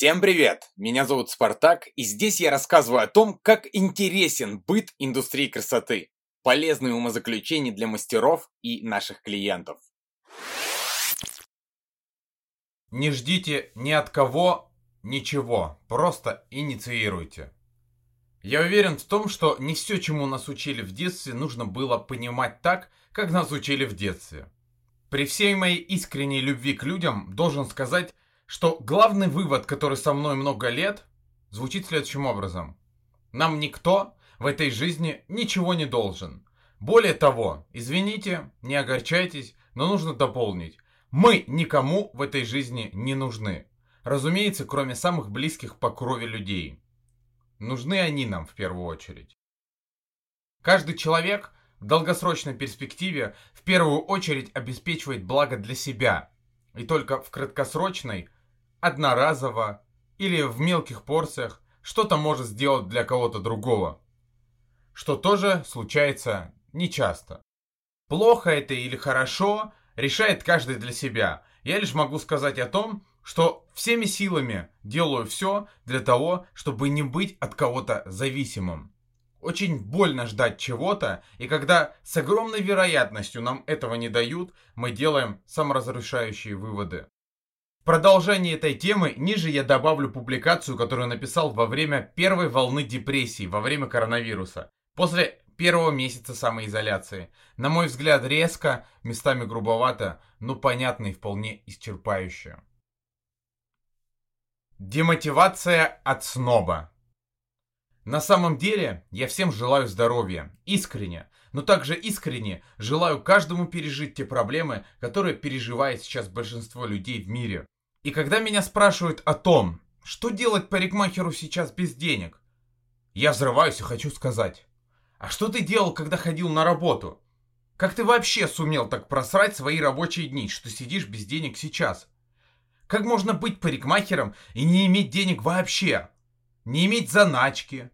Всем привет! Меня зовут Спартак, и здесь я рассказываю о том, как интересен быт индустрии красоты. Полезные умозаключения для мастеров и наших клиентов. Не ждите ни от кого ничего, просто инициируйте. Я уверен в том, что не все, чему нас учили в детстве, нужно было понимать так, как нас учили в детстве. При всей моей искренней любви к людям должен сказать, что главный вывод, который со мной много лет, звучит следующим образом. Нам никто в этой жизни ничего не должен. Более того, извините, не огорчайтесь, но нужно дополнить. Мы никому в этой жизни не нужны. Разумеется, кроме самых близких по крови людей. Нужны они нам в первую очередь. Каждый человек в долгосрочной перспективе в первую очередь обеспечивает благо для себя. И только в краткосрочной – одноразово или в мелких порциях что-то может сделать для кого-то другого, что тоже случается нечасто. Плохо это или хорошо, решает каждый для себя. Я лишь могу сказать о том, что всеми силами делаю все для того, чтобы не быть от кого-то зависимым. Очень больно ждать чего-то, и когда с огромной вероятностью нам этого не дают, мы делаем саморазрушающие выводы. В продолжении этой темы ниже я добавлю публикацию, которую написал во время первой волны депрессии, во время коронавируса. После первого месяца самоизоляции. На мой взгляд, резко, местами грубовато, но понятно и вполне исчерпающе. Демотивация от сноба. На самом деле, я всем желаю здоровья, искренне, но также искренне желаю каждому пережить те проблемы, которые переживает сейчас большинство людей в мире. И когда меня спрашивают о том, что делать парикмахеру сейчас без денег, я взрываюсь и хочу сказать, а что ты делал, когда ходил на работу? Как ты вообще сумел так просрать свои рабочие дни, что сидишь без денег сейчас? Как можно быть парикмахером и не иметь денег вообще? Не иметь заначки?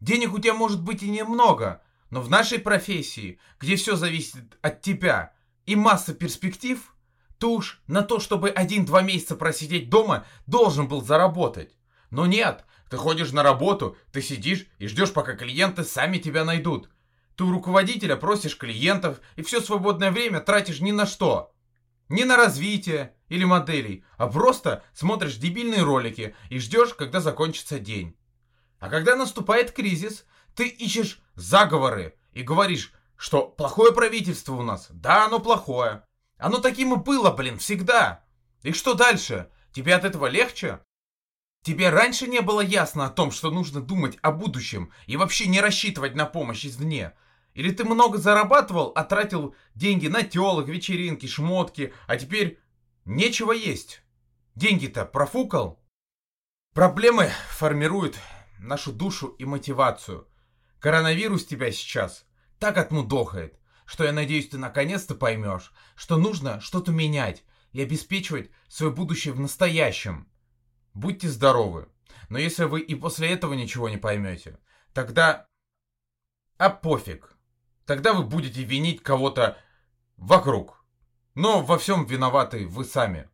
Денег у тебя может быть и немного, но в нашей профессии, где все зависит от тебя и масса перспектив, ты уж на то, чтобы один-два месяца просидеть дома, должен был заработать. Но нет, ты ходишь на работу, ты сидишь и ждешь, пока клиенты сами тебя найдут. Ты у руководителя просишь клиентов и все свободное время тратишь ни на что. Не на развитие или моделей, а просто смотришь дебильные ролики и ждешь, когда закончится день. А когда наступает кризис, ты ищешь заговоры и говоришь, что плохое правительство у нас. Да, оно плохое. Оно таким и было, блин, всегда. И что дальше? Тебе от этого легче? Тебе раньше не было ясно о том, что нужно думать о будущем и вообще не рассчитывать на помощь извне? Или ты много зарабатывал, а тратил деньги на телок, вечеринки, шмотки, а теперь нечего есть? Деньги-то профукал? Проблемы формируют нашу душу и мотивацию. Коронавирус тебя сейчас так отмудохает, что я надеюсь, ты наконец-то поймешь, что нужно что-то менять и обеспечивать свое будущее в настоящем. Будьте здоровы. Но если вы и после этого ничего не поймете, тогда... А пофиг. Тогда вы будете винить кого-то вокруг. Но во всем виноваты вы сами.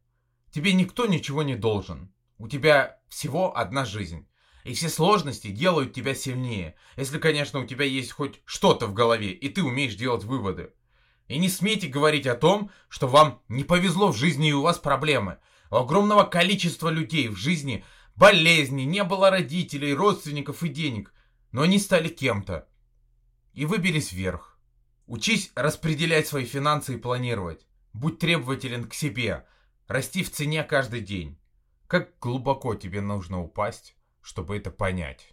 Тебе никто ничего не должен. У тебя всего одна жизнь. И все сложности делают тебя сильнее, если, конечно, у тебя есть хоть что-то в голове, и ты умеешь делать выводы. И не смейте говорить о том, что вам не повезло в жизни и у вас проблемы. У огромного количества людей в жизни болезни, не было родителей, родственников и денег, но они стали кем-то. И выбились вверх. Учись распределять свои финансы и планировать. Будь требователен к себе. Расти в цене каждый день. Как глубоко тебе нужно упасть, чтобы это понять.